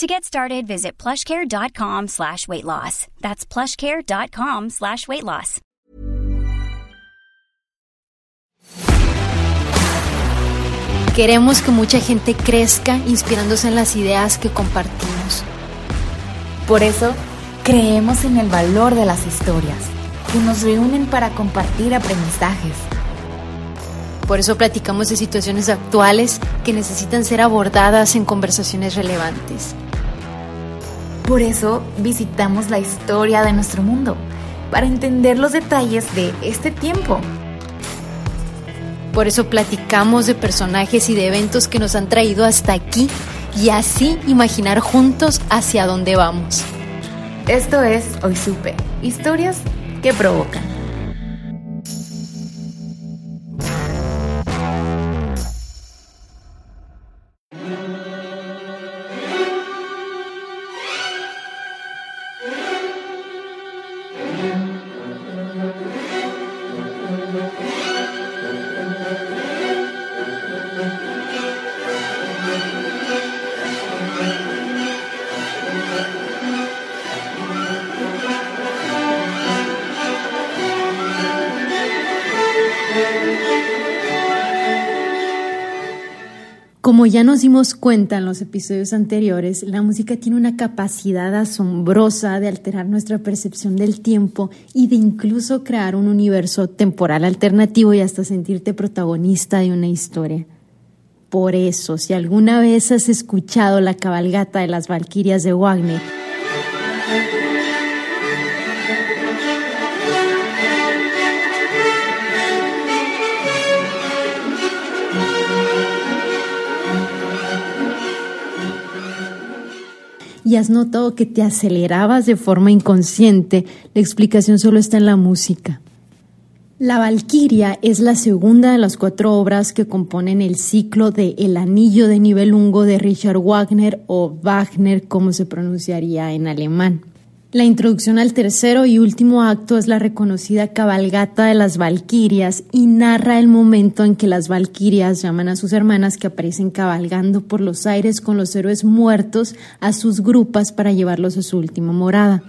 To get started, visit plushcare.com slash weight loss. That's plushcare.com slash weight loss. Queremos que mucha gente crezca inspirándose en las ideas que compartimos. Por eso, creemos en el valor de las historias, que nos reúnen para compartir aprendizajes. Por eso platicamos de situaciones actuales que necesitan ser abordadas en conversaciones relevantes. Por eso visitamos la historia de nuestro mundo, para entender los detalles de este tiempo. Por eso platicamos de personajes y de eventos que nos han traído hasta aquí y así imaginar juntos hacia dónde vamos. Esto es Hoy Supe, historias que provocan. Como ya nos dimos cuenta en los episodios anteriores, la música tiene una capacidad asombrosa de alterar nuestra percepción del tiempo y de incluso crear un universo temporal alternativo y hasta sentirte protagonista de una historia. Por eso, si alguna vez has escuchado la cabalgata de las Valquirias de Wagner, y has notado que te acelerabas de forma inconsciente, la explicación solo está en la música. La Valquiria es la segunda de las cuatro obras que componen el ciclo de El Anillo de Nibelungo de Richard Wagner o Wagner como se pronunciaría en alemán. La introducción al tercero y último acto es la reconocida cabalgata de las Valquirias y narra el momento en que las Valquirias llaman a sus hermanas que aparecen cabalgando por los aires con los héroes muertos a sus grupas para llevarlos a su última morada.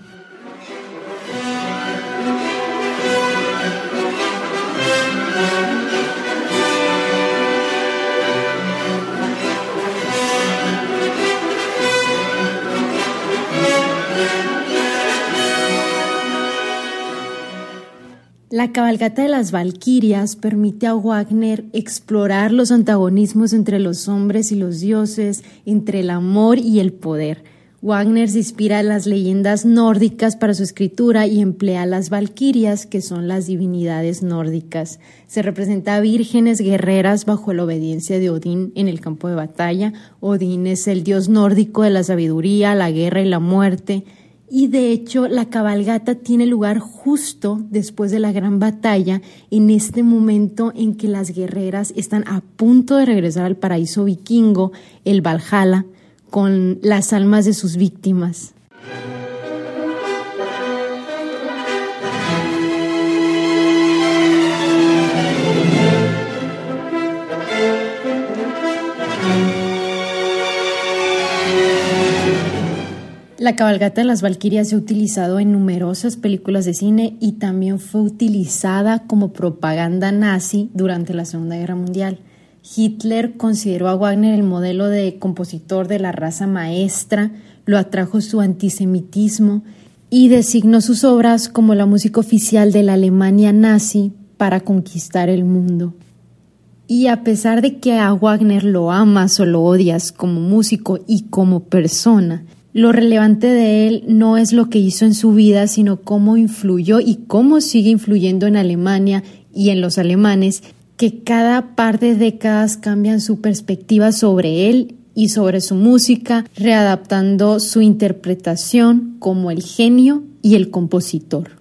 La cabalgata de las Valquirias permite a Wagner explorar los antagonismos entre los hombres y los dioses, entre el amor y el poder. Wagner se inspira en las leyendas nórdicas para su escritura y emplea las valquirias, que son las divinidades nórdicas. Se representa a vírgenes guerreras bajo la obediencia de Odín en el campo de batalla. Odín es el dios nórdico de la sabiduría, la guerra y la muerte y de hecho la cabalgata tiene lugar justo después de la gran batalla, en este momento en que las guerreras están a punto de regresar al paraíso vikingo, el Valhalla, con las almas de sus víctimas. La cabalgata de las Valquirias se ha utilizado en numerosas películas de cine y también fue utilizada como propaganda nazi durante la Segunda Guerra Mundial. Hitler consideró a Wagner el modelo de compositor de la raza maestra, lo atrajo su antisemitismo y designó sus obras como la música oficial de la Alemania nazi para conquistar el mundo. Y a pesar de que a Wagner lo amas o lo odias como músico y como persona, lo relevante de él no es lo que hizo en su vida, sino cómo influyó y cómo sigue influyendo en Alemania y en los alemanes, que cada par de décadas cambian su perspectiva sobre él y sobre su música, readaptando su interpretación como el genio y el compositor.